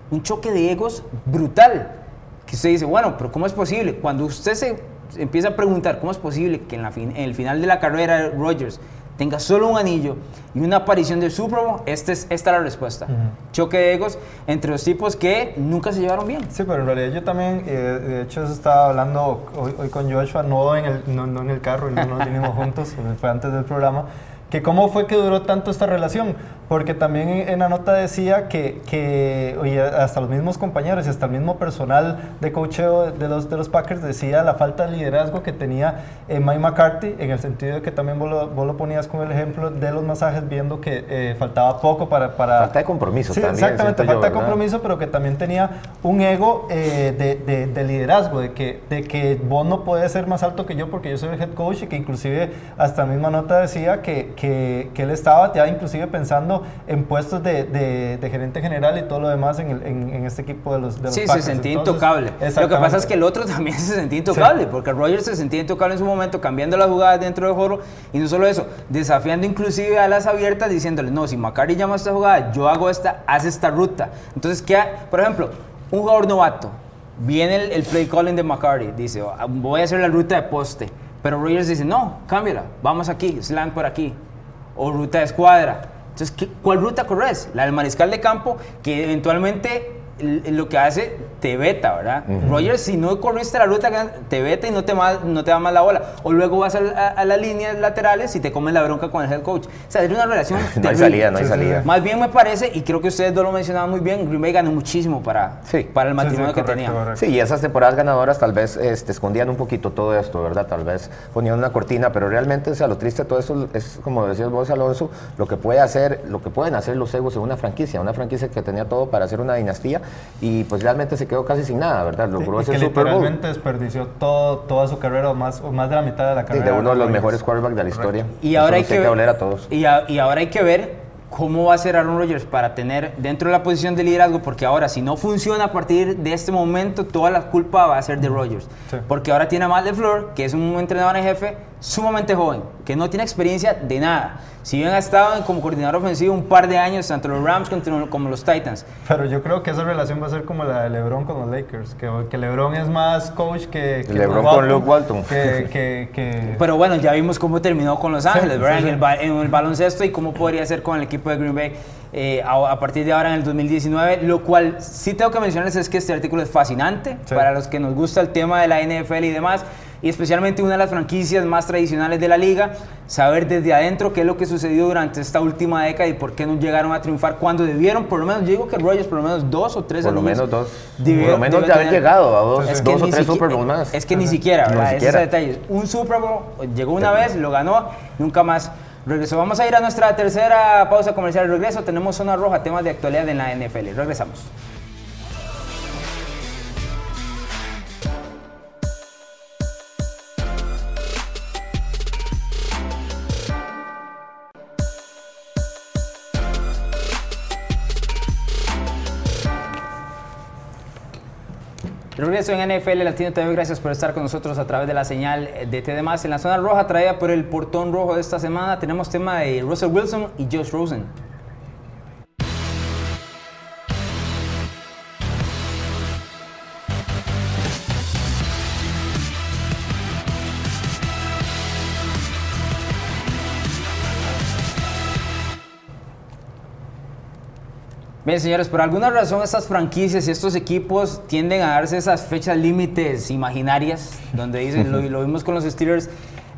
Un choque de egos brutal. Que usted dice, bueno, pero ¿cómo es posible? Cuando usted se empieza a preguntar cómo es posible que en, la fin, en el final de la carrera de Rodgers tenga solo un anillo y una aparición del Super Bowl, este es, esta es la respuesta. Uh -huh. Choque de egos entre los tipos que nunca se llevaron bien. Sí, pero en realidad yo también, eh, de hecho, eso estaba hablando hoy, hoy, con Joshua, no en el, no, no en el carro, no nos vinimos juntos, fue antes del programa, que cómo fue que duró tanto esta relación, porque también en la nota decía que, que oye, hasta los mismos compañeros y hasta el mismo personal de coacheo de los, de los Packers decía la falta de liderazgo que tenía eh, Mike McCarthy, en el sentido de que también vos lo, vos lo ponías con el ejemplo de los masajes, viendo que eh, faltaba poco para, para... Falta de compromiso sí, también. Exactamente, falta yo, de compromiso, pero que también tenía un ego eh, de, de, de, liderazgo, de que, de que vos no podés ser más alto que yo porque yo soy el head coach y que inclusive hasta la misma nota decía que, que, que él estaba ya inclusive pensando en puestos de, de, de, gerente general y todo lo demás en, el, en, en este equipo de los, de los Sí, Packers. se sentía intocable. Lo que pasa es que el otro también se sentía intocable, sí. porque Rogers se sentía intocable en su momento, cambiando las jugadas dentro del juego, y no solo eso, desafiando inclusive a las abiertas, diciéndole, no, si Macari llama esta jugada, yo hago esta, haz esta ruta. Entonces, ¿qué por ejemplo, un jugador novato, viene el, el play calling de McCarty, dice, voy a hacer la ruta de poste, pero Rogers dice, no, cámbiala, vamos aquí, slant por aquí, o ruta de escuadra. Entonces, ¿qué, ¿cuál ruta corres? La del mariscal de campo, que eventualmente lo que hace te veta, ¿verdad? Uh -huh. Rogers, si no corriste la ruta, te veta y no te, no te da más la bola. O luego vas a, a, a las líneas laterales y te comes la bronca con el head coach. O sea, es una relación No hay salida, no hay salida. Más bien me parece, y creo que ustedes dos lo mencionaban muy bien, Green Bay ganó muchísimo para, sí. para el matrimonio sí, sí, que correcto, tenía. Correcto. Sí, y esas temporadas ganadoras tal vez este, escondían un poquito todo esto, ¿verdad? Tal vez ponían una cortina, pero realmente, o sea, lo triste de todo eso es, como decías vos, Alonso, lo que puede hacer, lo que pueden hacer los egos en una franquicia, una franquicia que tenía todo para hacer una dinastía y pues realmente se quedó casi sin nada, ¿verdad? Logró sí, ese que Super Bowl. desperdició todo, toda su carrera, o más, o más de la mitad de la carrera. Sí, de uno de los mejores quarterbacks de la historia. Y ahora, hay que, que a todos. Y, a, y ahora hay que ver cómo va a ser Aaron Rodgers para tener dentro de la posición de liderazgo, porque ahora si no funciona a partir de este momento, toda la culpa va a ser de Rodgers. Sí. Porque ahora tiene a Matt LeFleur, que es un entrenador en jefe sumamente joven, que no tiene experiencia de nada. Si bien ha estado como coordinador ofensivo un par de años, tanto los Rams como los Titans. Pero yo creo que esa relación va a ser como la de LeBron con los Lakers, que, que LeBron es más coach que... que LeBron Walton, con Luke Walton. Que, que, que, Pero bueno, ya vimos cómo terminó con Los Ángeles, sí, ¿verdad? Sí, en, el, en, el, baloncesto y cómo podría ser con el equipo de Green Bay. Eh, a, a partir de ahora en el 2019. Lo cual sí tengo que mencionarles es que este artículo es fascinante Sí. para los que nos gusta el tema de la NFL y demás. Y especialmente una de las franquicias más tradicionales de la liga, saber desde adentro qué es lo que sucedió durante esta última década y por qué no llegaron a triunfar cuando debieron, por lo menos, yo digo que Rogers por lo menos dos o tres Por lo menos dos. debió- por lo menos de haber tener. llegado a dos, Es que dos o tres Super Bowl más. Es que ni siquiera, ¿verdad? Es siquiera. Un Super Bowl llegó una vez, lo ganó, nunca más regresó. Vamos a ir a nuestra tercera pausa comercial. Regreso, tenemos zona roja, temas de actualidad en la NFL. Regresamos. Regreso en NFL Latino TV, gracias por estar con nosotros a través de la señal de TD+. En la zona roja traída por el portón rojo de esta semana tenemos tema de Russell Wilson y Josh Rosen. Bien, señores, por alguna razón estas franquicias y estos equipos tienden a darse esas fechas límites imaginarias, donde dicen, lo, lo vimos con los Steelers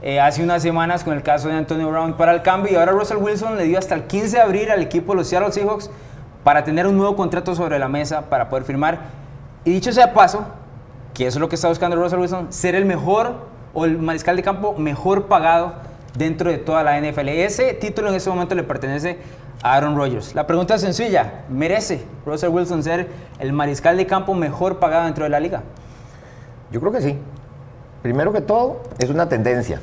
eh, hace unas semanas con el caso de Antonio Brown para el cambio y ahora Russell Wilson le dio hasta el 15 de abril al equipo de los Seattle Seahawks para tener un nuevo contrato sobre la mesa para poder firmar. Y dicho sea paso, que eso es lo que está buscando Russell Wilson, ser el mejor o el mariscal de campo mejor pagado dentro de toda la NFL. Ese título en ese momento le pertenece a Aaron Rodgers. La pregunta es sencilla, ¿merece Russell Wilson ser el mariscal de campo mejor pagado dentro de la liga? Yo creo que sí. Primero que todo, es una tendencia.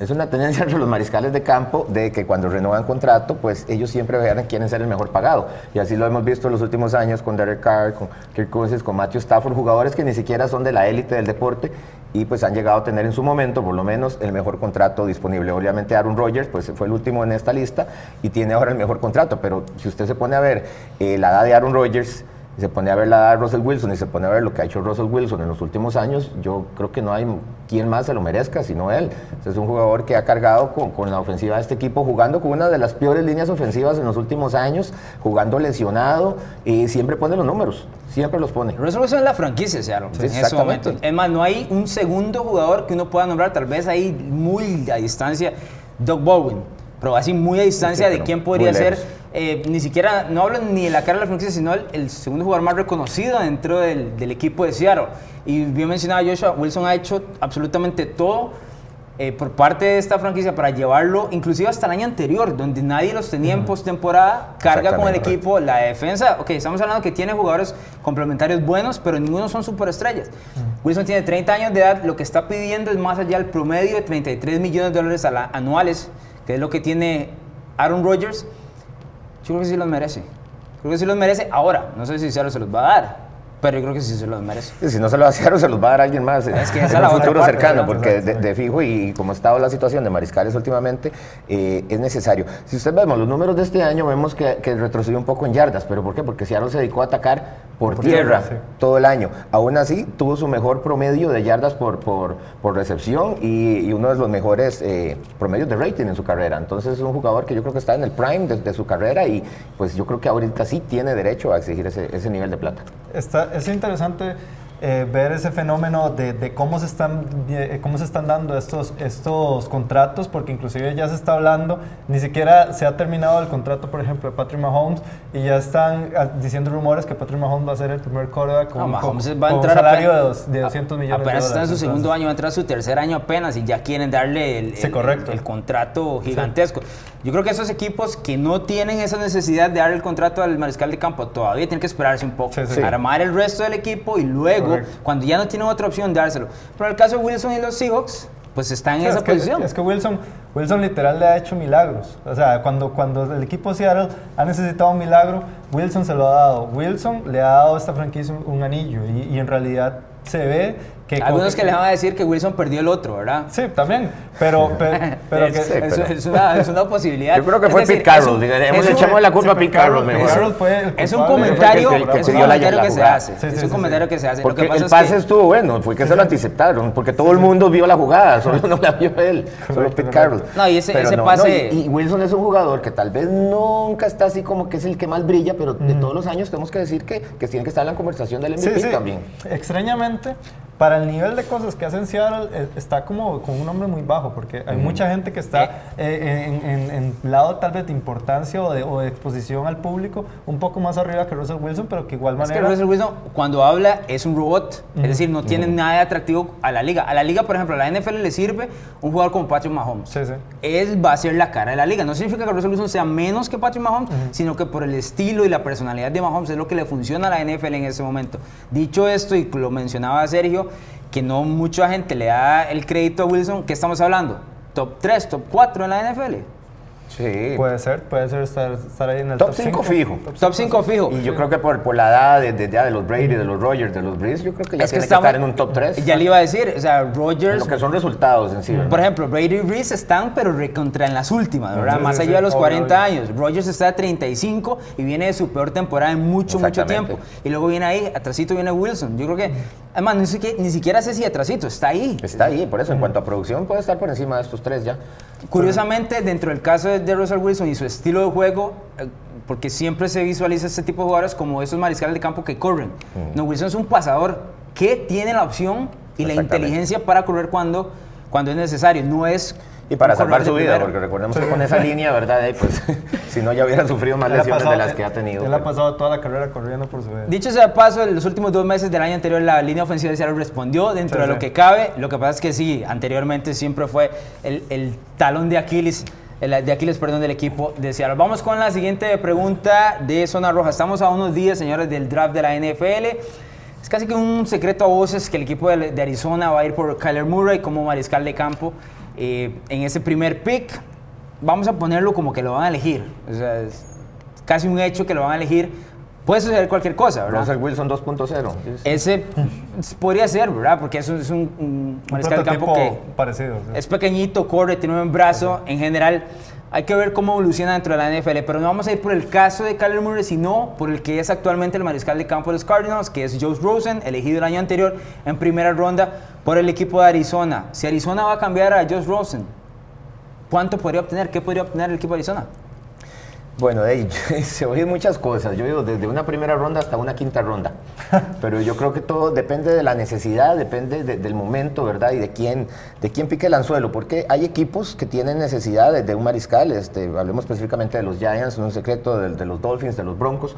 Es una tendencia entre los mariscales de campo de que cuando renuevan contrato, pues ellos siempre vean quieren ser el mejor pagado. Y así lo hemos visto en los últimos años con Derek Carr, con Kirk Cousins, con Matthew Stafford, jugadores que ni siquiera son de la élite del deporte y pues han llegado a tener en su momento, por lo menos, el mejor contrato disponible. Obviamente Aaron Rodgers pues fue el último en esta lista y tiene ahora el mejor contrato, pero si usted se pone a ver eh, la edad de Aaron Rodgers, y se pone a ver la edad de Russell Wilson y se pone a ver lo que ha hecho Russell Wilson en los últimos años, yo creo que no hay quien más se lo merezca sino él. Es un jugador que ha cargado con, con la ofensiva de este equipo, jugando con una de las peores líneas ofensivas en los últimos años, jugando lesionado y siempre pone los números, siempre los pone. Russell Wilson es la franquicia, Seattle, Sí, en ese momento. Es más, no hay un segundo jugador que uno pueda nombrar, tal vez ahí muy a distancia, Doug Bowen, pero así muy a distancia Sí, de quién podría ser, eh, ni siquiera, no hablo ni de la cara de la franquicia, sino el, el segundo jugador más reconocido dentro del, del equipo de Seattle. Y bien mencionaba Joshua, Wilson ha hecho absolutamente todo eh, por parte de esta franquicia para llevarlo, inclusive hasta el año anterior, donde nadie los tenía en postemporada, carga con el equipo, la defensa, ok, estamos hablando que tiene jugadores complementarios buenos, pero ninguno son superestrellas. Wilson tiene 30 años de edad, lo que está pidiendo es más allá del promedio de 33 millones de dólares anuales, que es lo que tiene Aaron Rodgers. Yo creo que sí los merece. Creo que sí los merece ahora. No sé si Seattle se los va a dar, pero yo creo que sí se los merece. Y si no se lo hacen, se los va a dar alguien más eh, Es que esa es en la un otra futuro parte, cercano, porque de, de fijo y como ha estado la situación de mariscales últimamente, eh, es necesario. Si usted vemos los números de este año, vemos que, que retrocedió un poco en yardas, pero ¿por qué? Porque Seattle se dedicó a atacar por, Por tierra, tierra, sí. todo el año. Aún así, tuvo su mejor promedio de yardas por, por, por recepción y, y uno de los mejores eh, promedios de rating en su carrera. Entonces es un jugador que yo creo que está en el prime de, de su carrera y pues yo creo que ahorita sí tiene derecho a exigir ese, ese nivel de plata. Está, es interesante eh, ver ese fenómeno de, de cómo, se están, eh, cómo se están dando estos, estos contratos, porque inclusive ya se está hablando, ni siquiera se ha terminado el contrato, por ejemplo, de Patrick Mahomes, y ya están ah, diciendo rumores que Patrick Mahomes va a ser el primer quarterback con, No, con- Mahomes con va a un salario de, apenas- dos- de 200 millones de Apenas dólares. está en su segundo Entonces, año, va a entrar a su tercer año apenas y ya quieren darle el, Sí, correcto. el- el contrato gigantesco. Yo creo que esos equipos que no tienen esa necesidad de dar el contrato al mariscal de campo todavía tienen que esperarse un poco, Sí, sí. armar el resto del equipo y luego, Correcto. cuando ya no tienen otra opción, dárselo. Pero en el caso de Wilson y los Seahawks, pues están en esa es que, posición. Es que Wilson, Wilson literal le ha hecho milagros. O sea, cuando, cuando el equipo Seattle ha necesitado un milagro, Wilson se lo ha dado. Wilson le ha dado a esta franquicia un, un anillo y, y en realidad se ve Algunos que le van a decir que Wilson perdió el otro, ¿verdad? Sí, también. Pero, pero, es, es, una, es, una, posibilidad. Yo creo que fue Pete Carroll. Le echamos la culpa a Pete Carroll mejor. Fue es un comentario, que, es un comentario que se hace. es un comentario que se hace. Porque el pase estuvo bueno, fue que se lo anticiparon. Porque todo el mundo vio la jugada, solo no la vio él, solo Pete Carroll. No, y ese pase. Y Wilson es un jugador que tal vez nunca está así como que es el que más brilla, pero de todos los años tenemos que decir que tiene que estar en la conversación del MVP también. Extrañamente, para el nivel de cosas que hacen Seattle, eh, está como con un nombre muy bajo, porque hay mucha gente que está eh. Eh, en, en, lado tal vez de importancia o de, o de, exposición al público un poco más arriba que Russell Wilson, pero que igual manera... Es que Russell Wilson cuando habla es un robot, es decir, no tiene nada de atractivo a la liga. A la liga, por ejemplo, a la NFL le sirve un jugador como Patrick Mahomes. Sí, sí. Él va a ser la cara de la liga. No significa que Russell Wilson sea menos que Patrick Mahomes, sino que por el estilo y la personalidad de Mahomes es lo que le funciona a la NFL en ese momento. Dicho esto, y lo mencionaba Sergio, que no mucha gente le da el crédito a Wilson, ¿qué estamos hablando? ¿Top 3, top 4 en la NFL? Sí. Puede ser, puede ser estar, ahí en el top 5 fijo. Top 5 fijo. Y yo creo que por, por la edad de, de, de, los Brady, de los Rogers, de los Breeze, yo creo que ya tiene que, estar en un top 3. Ya le iba a decir, o sea, Rogers. Lo que son resultados en sí. Por ejemplo, Brady y Breeze están, pero contra en las últimas, ¿verdad? Más allá de los 40 años. Rogers está a 35 y viene de su peor temporada en mucho, mucho tiempo. Y luego viene ahí, atrásito viene Wilson. Yo creo que, además, ni siquiera, ni siquiera sé si atrásito, está ahí. Está ahí, por eso, en cuanto a producción, puede estar por encima de estos tres ya. Curiosamente, dentro del caso de Russell Wilson y su estilo de juego, eh, porque siempre se visualiza este tipo de jugadores como esos mariscales de campo que corren. Mm. No, Wilson es un pasador que tiene la opción y la inteligencia para correr cuando, cuando es necesario. No es y para salvar su vida, porque recordemos que con esa línea, ¿verdad? pues, si no, ya hubiera sufrido más lesiones de las que ha tenido. Él ha pasado toda la carrera corriendo por su vida. Dicho sea paso, en los últimos dos meses del año anterior, la línea ofensiva de Seattle respondió dentro de lo que cabe. Lo que pasa es que sí, anteriormente siempre fue el, el talón de Aquiles de Aquiles, perdón, del equipo de Seattle. Vamos con la siguiente pregunta de Zona Roja. Estamos a unos días, señores, del draft de la NFL. Es casi que un secreto a voces que el equipo de, Arizona va a ir por Kyler Murray como mariscal de campo eh, en ese primer pick. Vamos a ponerlo como que lo van a elegir. O sea, es casi un hecho que lo van a elegir Puede suceder cualquier cosa, ¿verdad? Russell Wilson 2.0. Ese podría ser, ¿verdad? Porque eso es un, mariscal de campo que parecido, es pequeñito, corre, tiene un buen brazo. En general, hay que ver cómo evoluciona dentro de la NFL. Pero no vamos a ir por el caso de Kyler Murray, sino por el que es actualmente el mariscal de campo de los Cardinals, que es Joe Rosen, elegido el año anterior en primera ronda por el equipo de Arizona. Si Arizona va a cambiar a Joe Rosen, ¿cuánto podría obtener? ¿Qué podría obtener el equipo de Arizona? Bueno, se oyen muchas cosas. Yo digo desde una primera ronda hasta una quinta ronda. Pero yo creo que todo depende de la necesidad, depende del momento, ¿verdad? Y de quién, de quién pique el anzuelo. Porque hay equipos que tienen necesidad de, un mariscal. Este, hablemos específicamente de los Giants, no un secreto, de, de, los Dolphins, de los Broncos.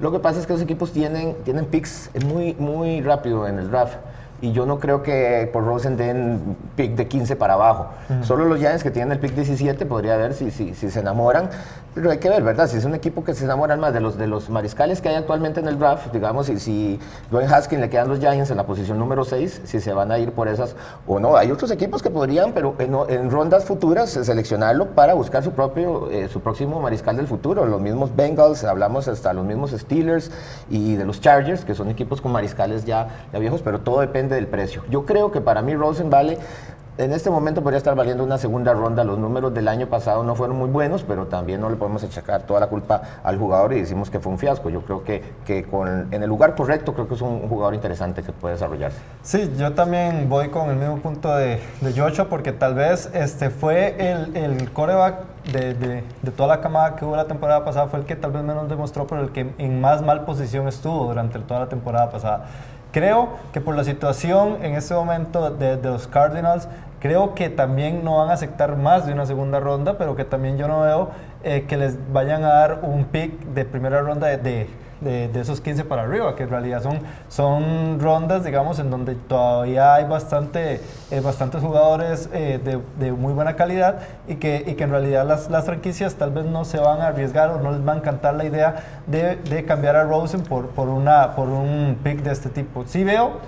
Lo que pasa es que los equipos tienen, tienen picks muy, muy rápido en el draft y yo no creo que por Rosen den pick de 15 para abajo. Solo los Giants que tienen el pick 17 podría ver si, si, si, se enamoran. Pero hay que ver, ¿verdad? Si es un equipo que se enamoran más de los, de los mariscales que hay actualmente en el draft, digamos, y si Dwayne Haskins le quedan los Giants en la posición número 6, si se van a ir por esas o no. Hay otros equipos que podrían, pero en, rondas futuras, seleccionarlo para buscar su propio, eh, su próximo mariscal del futuro. Los mismos Bengals, hablamos hasta los mismos Steelers y de los Chargers, que son equipos con mariscales ya, ya viejos, pero todo depende del precio. Yo creo que para mí Rosen vale en este momento podría estar valiendo una segunda ronda. Los números del año pasado no fueron muy buenos, pero también no le podemos achacar toda la culpa al jugador y decimos que fue un fiasco. Yo creo que, que con, en el lugar correcto creo que es un jugador interesante que puede desarrollarse. Sí, yo también voy con el mismo punto de, de porque tal vez este fue el, el coreback de, de, de, toda la camada que hubo la temporada pasada, fue el que tal vez menos demostró, pero el que en más mal posición estuvo durante toda la temporada pasada. Creo que por la situación en este momento de, los Cardinals, creo que también no van a aceptar más de una segunda ronda, pero que también yo no veo eh, que les vayan a dar un pick de primera ronda de de, esos 15 para arriba, que en realidad son, son rondas, digamos, en donde todavía hay bastante, eh, bastantes jugadores eh, de, de, muy buena calidad y que, y que en realidad las, las, franquicias tal vez no se van a arriesgar o no les va a encantar la idea de, de cambiar a Rosen por, por, una, por un pick de este tipo. Sí veo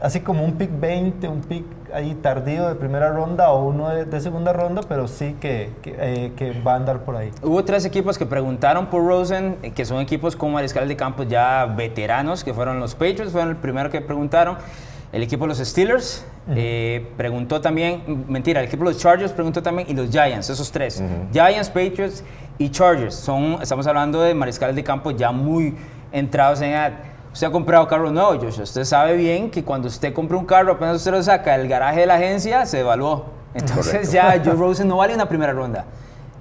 así como un pick 20, un pick ahí tardío de primera ronda o uno de, segunda ronda, pero sí que, eh, que, va a andar por ahí. Hubo tres equipos que preguntaron por Rosen, eh, que son equipos con mariscal de campo ya veteranos, que fueron los Patriots, fueron el primero que preguntaron. el equipo de los Steelers eh, preguntó también, mentira, el equipo de los Chargers preguntó también y los Giants, esos tres. Giants, Patriots y Chargers. Son, estamos hablando de mariscales de campo ya muy entrados en edad. Usted ha comprado carro nuevo, Joshua. Usted sabe bien que cuando usted compra un carro, apenas usted lo saca del garaje de la agencia, se evaluó. Entonces ya Joe Rosen no vale una primera ronda.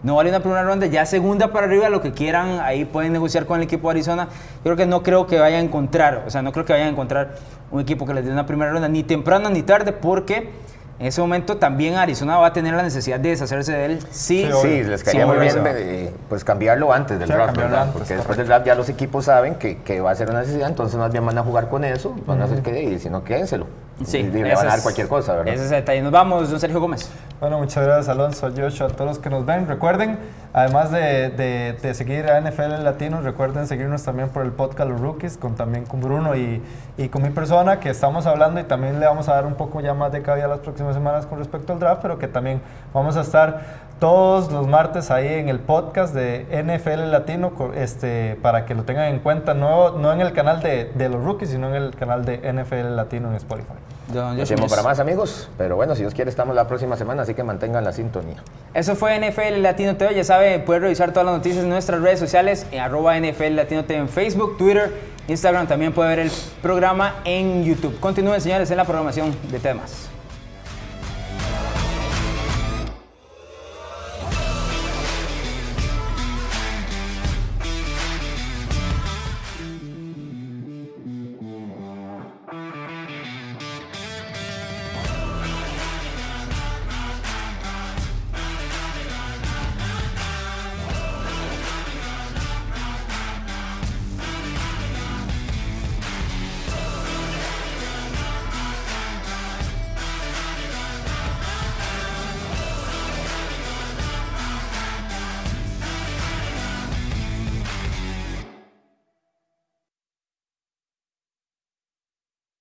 No vale una primera ronda, ya segunda para arriba, lo que quieran, ahí pueden negociar con el equipo de Arizona. Yo creo que no creo que vayan a encontrar, o sea, no creo que vayan a encontrar un equipo que les dé una primera ronda, ni temprano ni tarde, porque en ese momento también Arizona va a tener la necesidad de deshacerse de él. Sí, sí, sí les caería muy bien eh, pues cambiarlo antes del draft, ¿verdad? Porque después del draft ya los equipos saben que, que, va a ser una necesidad, entonces más bien van a jugar con eso, van a hacer que, y si no, quédenselo. Sí, y le van a dar cualquier cosa, ¿verdad? Ese es el detalle. Nos vamos, don Sergio Gómez. Bueno, muchas gracias Alonso, Joshua, a todos los que nos ven. Recuerden, además de, de, de seguir a NFL Latinos, recuerden seguirnos también por el podcast Los Rookies, con, también con Bruno y, y con mi persona, que estamos hablando y también le vamos a dar un poco ya más de cabida las próximas semanas con respecto al draft, pero que también vamos a estar todos los martes ahí en el podcast de NFL Latino este, para que lo tengan en cuenta, no, no en el canal de, de los rookies, sino en el canal de NFL Latino en Spotify. Nos para más amigos, pero bueno, si Dios quiere estamos la próxima semana, así que mantengan la sintonía. Eso fue NFL Latino TV, ya sabe, puede revisar todas las noticias en nuestras redes sociales, en arroba NFL Latino TV en Facebook, Twitter, Instagram, también puede ver el programa en YouTube. Continúen señores en la programación de temas.